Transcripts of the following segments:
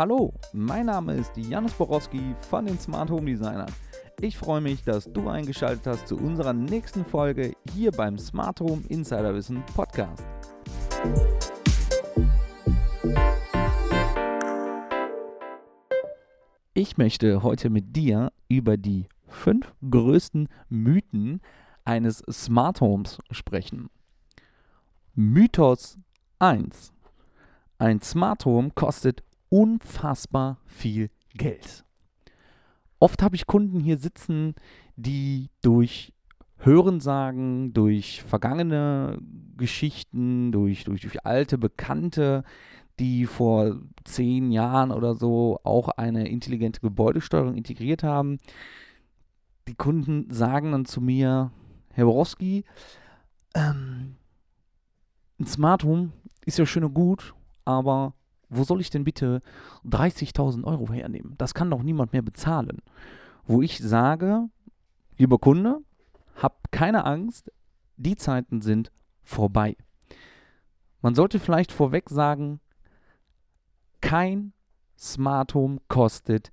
Hallo, mein Name ist Janusz Borowski von den Smart Home Designern. Ich freue mich, dass du eingeschaltet hast zu unserer nächsten Folge hier beim Smart Home Insiderwissen Podcast. Ich möchte heute mit dir über die fünf größten Mythen eines Smart Homes sprechen. Mythos 1. Ein Smart Home kostet unfassbar viel Geld. Oft habe ich Kunden hier sitzen, die durch Hörensagen, durch vergangene Geschichten, durch, durch, durch alte Bekannte, die vor zehn Jahren oder so auch eine intelligente Gebäudesteuerung integriert haben. Die Kunden sagen dann zu mir, Herr Borowski, ähm, ein Smart Home ist ja schön und gut, aber wo soll ich denn bitte 30.000 Euro hernehmen? Das kann doch niemand mehr bezahlen. Wo ich sage, lieber Kunde, hab keine Angst, die Zeiten sind vorbei. Man sollte vielleicht vorweg sagen, kein Smart Home kostet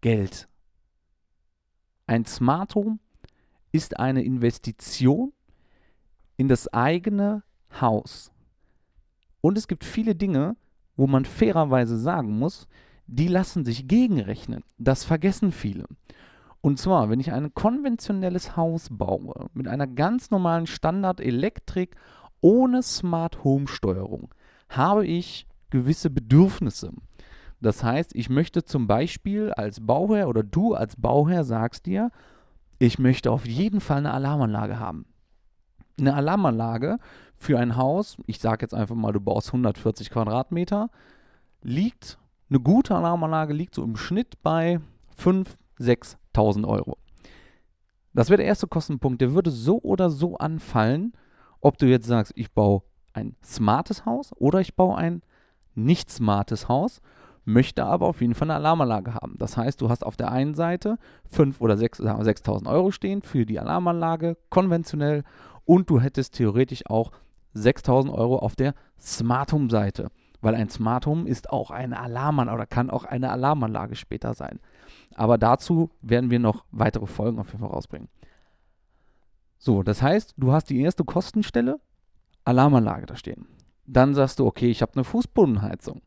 Geld. Ein Smart Home ist eine Investition in das eigene Haus. Und es gibt viele Dinge, wo man fairerweise sagen muss, die lassen sich gegenrechnen. Das vergessen viele. Und zwar, wenn ich ein konventionelles Haus baue mit einer ganz normalen Standard-Elektrik ohne Smart Home Steuerung, habe ich gewisse Bedürfnisse. Das heißt, ich möchte zum Beispiel als Bauherr oder du als Bauherr sagst dir, ich möchte auf jeden Fall eine Alarmanlage haben. Eine Alarmanlage für ein Haus, ich sage jetzt einfach mal, du baust 140 Quadratmeter, liegt, eine gute Alarmanlage liegt so im Schnitt bei 5.000, 6.000 Euro. Das wäre der erste Kostenpunkt. Der würde so oder so anfallen, ob du jetzt sagst, ich baue ein smartes Haus oder ich baue ein nicht smartes Haus, möchte aber auf jeden Fall eine Alarmanlage haben. Das heißt, du hast auf der einen Seite 5.000 oder 6.000 Euro stehen für die Alarmanlage, konventionell, und du hättest theoretisch auch 6000 Euro auf der Smart Home Seite, weil ein Smart Home ist auch eine Alarmanlage oder kann auch eine Alarmanlage später sein. Aber dazu werden wir noch weitere Folgen auf jeden Fall rausbringen. So, das heißt, du hast die erste Kostenstelle, Alarmanlage da stehen. Dann sagst du, okay, ich habe eine Fußbodenheizung.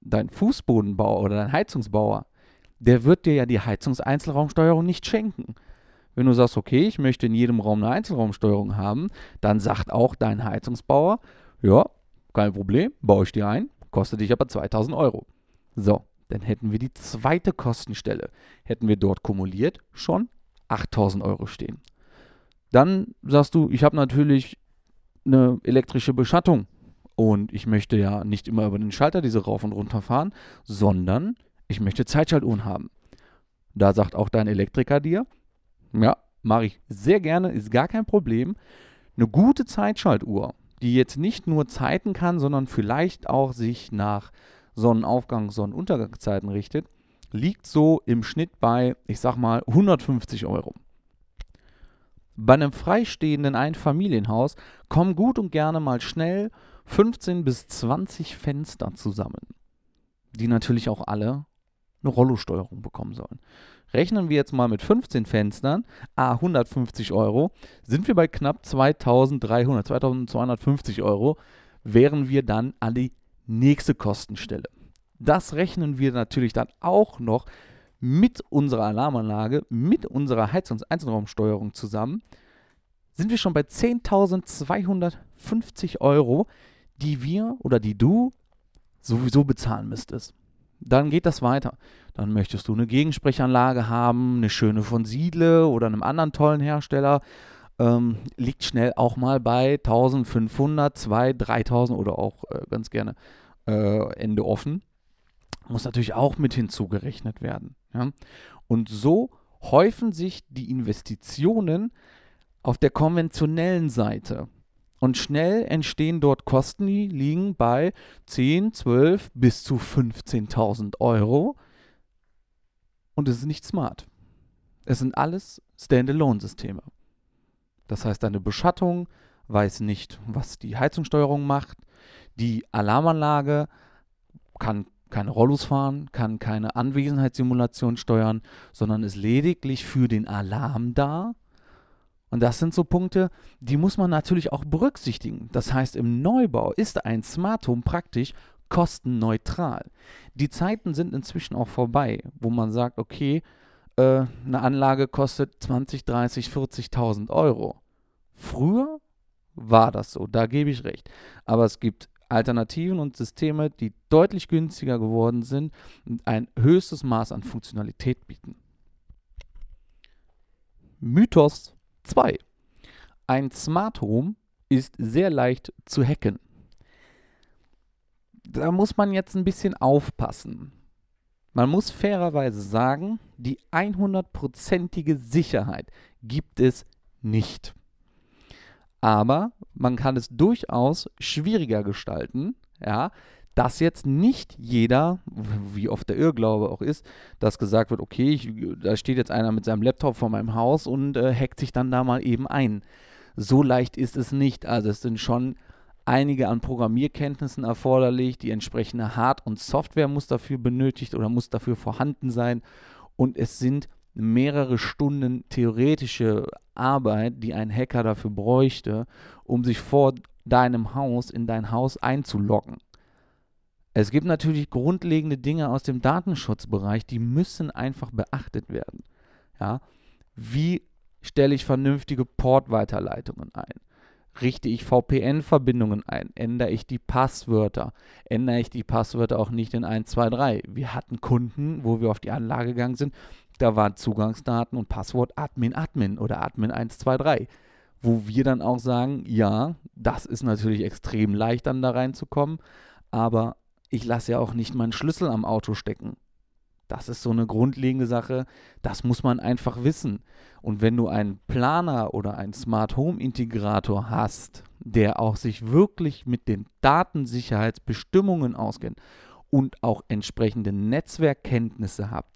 Dein Fußbodenbauer oder dein Heizungsbauer, der wird dir ja die Heizungseinzelraumsteuerung nicht schenken. Wenn du sagst, okay, ich möchte in jedem Raum eine Einzelraumsteuerung haben, dann sagt auch dein Heizungsbauer, ja, kein Problem, baue ich dir ein, kostet dich aber 2000 Euro. So, dann hätten wir die zweite Kostenstelle. Hätten wir dort kumuliert schon 8000 Euro stehen. Dann sagst du, ich habe natürlich eine elektrische Beschattung und ich möchte ja nicht immer über den Schalter diese rauf und runter fahren, sondern ich möchte Zeitschaltuhren haben. Da sagt auch dein Elektriker dir, ja, mache ich sehr gerne, ist gar kein Problem. Eine gute Zeitschaltuhr, die jetzt nicht nur Zeiten kann, sondern vielleicht auch sich nach Sonnenaufgang, Sonnenuntergangszeiten richtet, liegt so im Schnitt bei, ich sag mal, 150 Euro. Bei einem freistehenden Einfamilienhaus kommen gut und gerne mal schnell 15 bis 20 Fenster zusammen, die natürlich auch alle eine Rollosteuerung bekommen sollen. Rechnen wir jetzt mal mit 15 Fenstern, a 150 Euro, sind wir bei knapp 2300, 2250 Euro, wären wir dann an die nächste Kostenstelle. Das rechnen wir natürlich dann auch noch mit unserer Alarmanlage, mit unserer Heizungseinzelraumsteuerung zusammen, sind wir schon bei 10.250 Euro, die wir oder die du sowieso bezahlen müsstest. Dann geht das weiter. Dann möchtest du eine Gegensprechanlage haben, eine schöne von Siedle oder einem anderen tollen Hersteller. Ähm, liegt schnell auch mal bei 1500, 2, 3000 oder auch äh, ganz gerne äh, Ende offen. Muss natürlich auch mit hinzugerechnet werden. Ja? Und so häufen sich die Investitionen auf der konventionellen Seite. Und schnell entstehen dort Kosten, die liegen bei 10, 12 bis zu 15.000 Euro. Und es ist nicht smart. Es sind alles Standalone-Systeme. Das heißt, deine Beschattung weiß nicht, was die Heizungssteuerung macht. Die Alarmanlage kann keine Rollos fahren, kann keine Anwesenheitssimulation steuern, sondern ist lediglich für den Alarm da. Und das sind so Punkte, die muss man natürlich auch berücksichtigen. Das heißt, im Neubau ist ein Smart Home praktisch kostenneutral. Die Zeiten sind inzwischen auch vorbei, wo man sagt, okay, äh, eine Anlage kostet 20, 30, 40.000 Euro. Früher war das so, da gebe ich recht. Aber es gibt Alternativen und Systeme, die deutlich günstiger geworden sind und ein höchstes Maß an Funktionalität bieten. Mythos 2. Ein Smart Home ist sehr leicht zu hacken. Da muss man jetzt ein bisschen aufpassen. Man muss fairerweise sagen, die 100%ige Sicherheit gibt es nicht. Aber man kann es durchaus schwieriger gestalten, ja, dass jetzt nicht jeder, wie oft der Irrglaube auch ist, dass gesagt wird, okay, ich, da steht jetzt einer mit seinem Laptop vor meinem Haus und äh, hackt sich dann da mal eben ein. So leicht ist es nicht. Also es sind schon einige an Programmierkenntnissen erforderlich, die entsprechende Hard- und Software muss dafür benötigt oder muss dafür vorhanden sein und es sind mehrere Stunden theoretische Arbeit, die ein Hacker dafür bräuchte, um sich vor deinem Haus in dein Haus einzuloggen. Es gibt natürlich grundlegende Dinge aus dem Datenschutzbereich, die müssen einfach beachtet werden. Ja? Wie stelle ich vernünftige Portweiterleitungen ein? richte ich VPN-Verbindungen ein, ändere ich die Passwörter, ändere ich die Passwörter auch nicht in 1, 2, 3. Wir hatten Kunden, wo wir auf die Anlage gegangen sind, da waren Zugangsdaten und Passwort Admin Admin oder Admin 1, 2, 3. Wo wir dann auch sagen, ja, das ist natürlich extrem leicht dann da reinzukommen, aber ich lasse ja auch nicht meinen Schlüssel am Auto stecken. Das ist so eine grundlegende Sache, das muss man einfach wissen. Und wenn du einen Planer oder einen Smart Home Integrator hast, der auch sich wirklich mit den Datensicherheitsbestimmungen auskennt und auch entsprechende Netzwerkkenntnisse hat,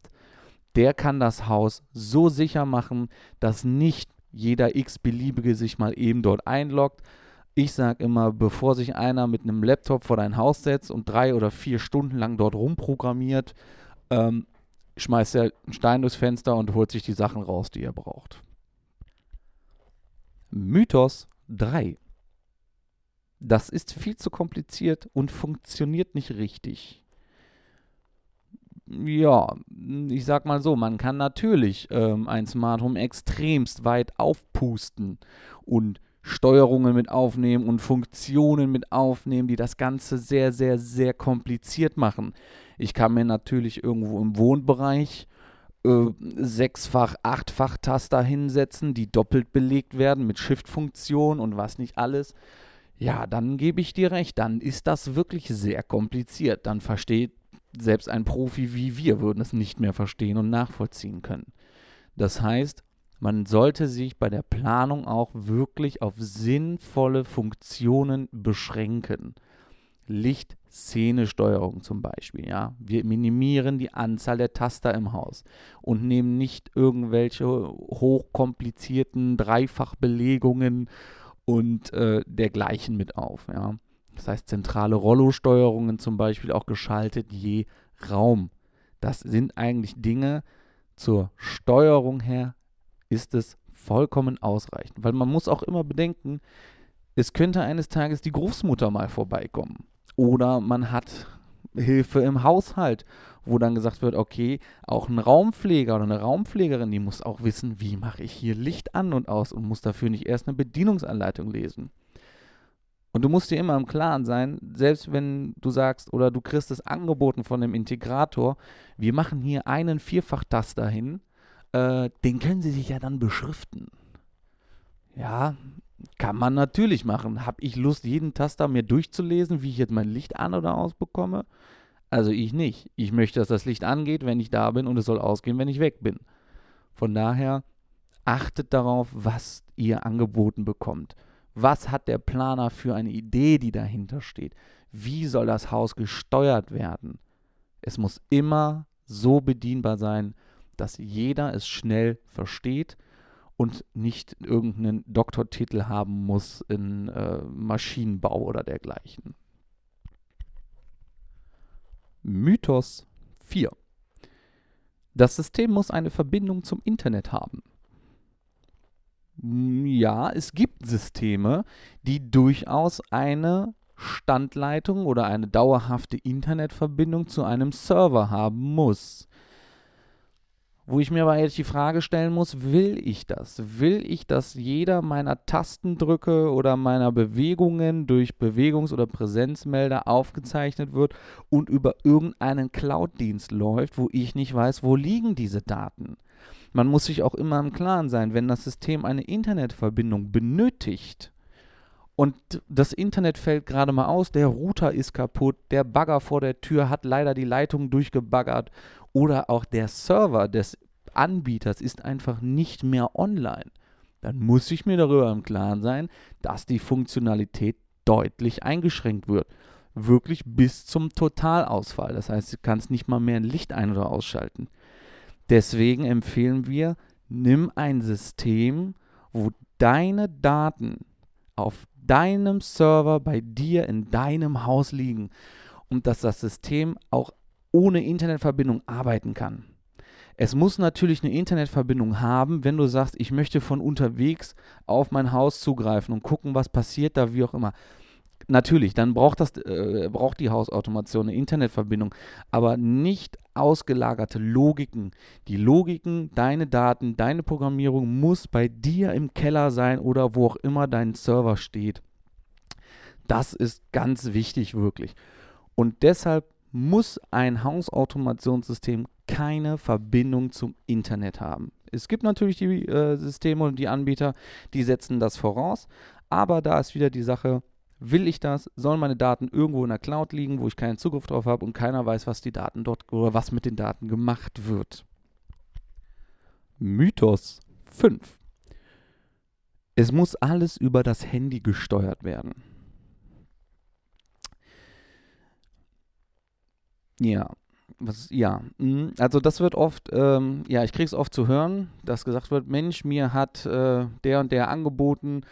der kann das Haus so sicher machen, dass nicht jeder x-beliebige sich mal eben dort einloggt. Ich sage immer, bevor sich einer mit einem Laptop vor dein Haus setzt und drei oder vier Stunden lang dort rumprogrammiert, ähm, schmeißt er einen Stein durchs Fenster und holt sich die Sachen raus, die er braucht. Mythos 3. Das ist viel zu kompliziert und funktioniert nicht richtig. Ja, ich sag mal so, man kann natürlich ähm, ein Smart Home extremst weit aufpusten und Steuerungen mit aufnehmen und Funktionen mit aufnehmen, die das Ganze sehr, sehr, sehr kompliziert machen. Ich kann mir natürlich irgendwo im Wohnbereich äh, sechsfach, achtfach Taster hinsetzen, die doppelt belegt werden mit Shift-Funktion und was nicht alles. Ja, dann gebe ich dir recht, dann ist das wirklich sehr kompliziert. Dann versteht selbst ein Profi wie wir würden es nicht mehr verstehen und nachvollziehen können. Das heißt, man sollte sich bei der Planung auch wirklich auf sinnvolle Funktionen beschränken. Licht-Szene-Steuerung zum Beispiel. Ja? Wir minimieren die Anzahl der Taster im Haus und nehmen nicht irgendwelche hochkomplizierten Dreifachbelegungen und äh, dergleichen mit auf. Ja? Das heißt, zentrale Rollo-Steuerungen zum Beispiel auch geschaltet je Raum. Das sind eigentlich Dinge zur Steuerung her ist es vollkommen ausreichend, weil man muss auch immer bedenken, es könnte eines Tages die Großmutter mal vorbeikommen oder man hat Hilfe im Haushalt, wo dann gesagt wird, okay, auch ein Raumpfleger oder eine Raumpflegerin, die muss auch wissen, wie mache ich hier Licht an und aus und muss dafür nicht erst eine Bedienungsanleitung lesen. Und du musst dir immer im Klaren sein, selbst wenn du sagst oder du kriegst es angeboten von dem Integrator, wir machen hier einen Vierfachtaster hin, äh, den können sie sich ja dann beschriften. Ja, kann man natürlich machen. Habe ich Lust, jeden Taster mir durchzulesen, wie ich jetzt mein Licht an oder aus bekomme? Also ich nicht. Ich möchte, dass das Licht angeht, wenn ich da bin und es soll ausgehen, wenn ich weg bin. Von daher achtet darauf, was ihr angeboten bekommt. Was hat der Planer für eine Idee, die dahinter steht? Wie soll das Haus gesteuert werden? Es muss immer so bedienbar sein, dass jeder es schnell versteht und nicht irgendeinen Doktortitel haben muss in äh, Maschinenbau oder dergleichen. Mythos 4. Das System muss eine Verbindung zum Internet haben. Ja, es gibt Systeme, die durchaus eine Standleitung oder eine dauerhafte Internetverbindung zu einem Server haben muss. Wo ich mir aber jetzt die Frage stellen muss, will ich das? Will ich, dass jeder meiner Tastendrücke oder meiner Bewegungen durch Bewegungs- oder Präsenzmelder aufgezeichnet wird und über irgendeinen Cloud-Dienst läuft, wo ich nicht weiß, wo liegen diese Daten? Man muss sich auch immer im Klaren sein, wenn das System eine Internetverbindung benötigt, und das Internet fällt gerade mal aus, der Router ist kaputt, der Bagger vor der Tür hat leider die Leitung durchgebaggert oder auch der Server des Anbieters ist einfach nicht mehr online. Dann muss ich mir darüber im Klaren sein, dass die Funktionalität deutlich eingeschränkt wird. Wirklich bis zum Totalausfall. Das heißt, du kannst nicht mal mehr ein Licht ein- oder ausschalten. Deswegen empfehlen wir, nimm ein System, wo deine Daten auf deinem Server bei dir in deinem Haus liegen und dass das System auch ohne Internetverbindung arbeiten kann. Es muss natürlich eine Internetverbindung haben, wenn du sagst, ich möchte von unterwegs auf mein Haus zugreifen und gucken, was passiert da, wie auch immer. Natürlich, dann braucht, das, äh, braucht die Hausautomation eine Internetverbindung, aber nicht ausgelagerte Logiken. Die Logiken, deine Daten, deine Programmierung muss bei dir im Keller sein oder wo auch immer dein Server steht. Das ist ganz wichtig, wirklich. Und deshalb muss ein Hausautomationssystem keine Verbindung zum Internet haben. Es gibt natürlich die äh, Systeme und die Anbieter, die setzen das voraus, aber da ist wieder die Sache, will ich das? Sollen meine Daten irgendwo in der Cloud liegen, wo ich keinen Zugriff drauf habe und keiner weiß, was die Daten dort oder was mit den Daten gemacht wird? Mythos 5. Es muss alles über das Handy gesteuert werden. Ja, was, ja, mhm. also das wird oft, ähm, ja, ich kriege es oft zu hören, dass gesagt wird, Mensch, mir hat äh, der und der angeboten,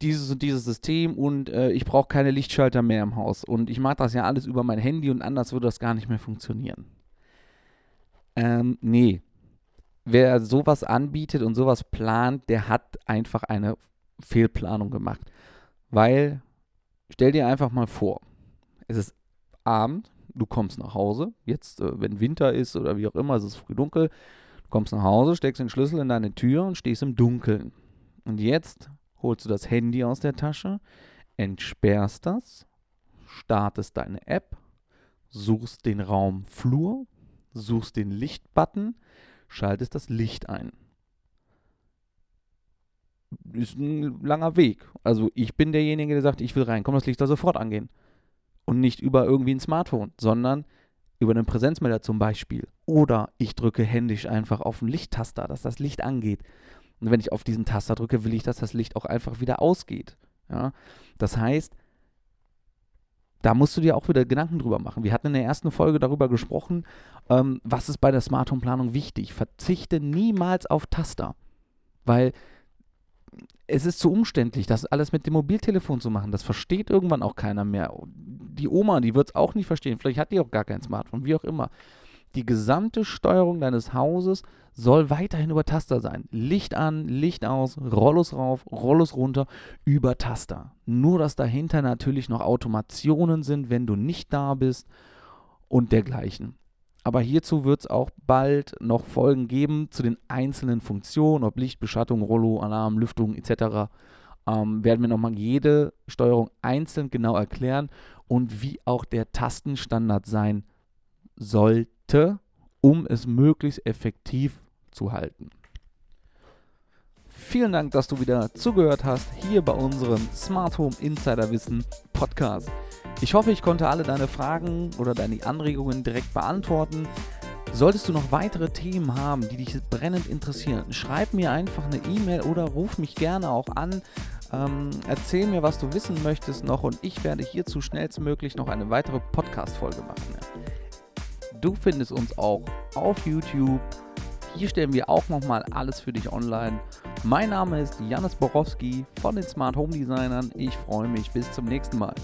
dieses und dieses System und äh, ich brauche keine Lichtschalter mehr im Haus. Und ich mache das ja alles über mein Handy und anders würde das gar nicht mehr funktionieren. Ähm, nee. Wer sowas anbietet und sowas plant, der hat einfach eine Fehlplanung gemacht. Weil, stell dir einfach mal vor, es ist Abend, du kommst nach Hause, jetzt, äh, wenn Winter ist oder wie auch immer, es ist früh dunkel, du kommst nach Hause, steckst den Schlüssel in deine Tür und stehst im Dunkeln. Und jetzt holst du das Handy aus der Tasche, entsperrst das, startest deine App, suchst den Raum Flur, suchst den Lichtbutton, schaltest das Licht ein. Ist ein langer Weg. Also ich bin derjenige, der sagt, ich will rein, komm, das Licht da sofort angehen und nicht über irgendwie ein Smartphone, sondern über einen Präsenzmelder zum Beispiel. Oder ich drücke händisch einfach auf den Lichttaster, dass das Licht angeht. Und wenn ich auf diesen Taster drücke, will ich, dass das Licht auch einfach wieder ausgeht. Ja? Das heißt, da musst du dir auch wieder Gedanken drüber machen. Wir hatten in der ersten Folge darüber gesprochen, ähm, was ist bei der Smart Home Planung wichtig. Verzichte niemals auf Taster, weil es ist zu umständlich, das alles mit dem Mobiltelefon zu machen. Das versteht irgendwann auch keiner mehr. Die Oma, die wird es auch nicht verstehen. Vielleicht hat die auch gar kein Smartphone, wie auch immer. Die gesamte Steuerung deines Hauses soll weiterhin über Taster sein. Licht an, Licht aus, Rollos rauf, Rollos runter, über Taster. Nur, dass dahinter natürlich noch Automationen sind, wenn du nicht da bist und dergleichen. Aber hierzu wird es auch bald noch Folgen geben zu den einzelnen Funktionen, ob Licht, Beschattung, Rollo, Alarm, Lüftung etc. Ähm, werden wir nochmal jede Steuerung einzeln genau erklären und wie auch der Tastenstandard sein sollte, um es möglichst effektiv zu halten. Vielen Dank, dass du wieder zugehört hast hier bei unserem Smart Home Insider Wissen Podcast. Ich hoffe, ich konnte alle deine Fragen oder deine Anregungen direkt beantworten. Solltest du noch weitere Themen haben, die dich brennend interessieren, schreib mir einfach eine E-Mail oder ruf mich gerne auch an. Ähm, erzähl mir, was du wissen möchtest noch und ich werde hierzu schnellstmöglich noch eine weitere Podcast-Folge machen. Du findest uns auch auf YouTube. Hier stellen wir auch nochmal alles für dich online. Mein Name ist Janis Borowski von den Smart Home Designern. Ich freue mich. Bis zum nächsten Mal.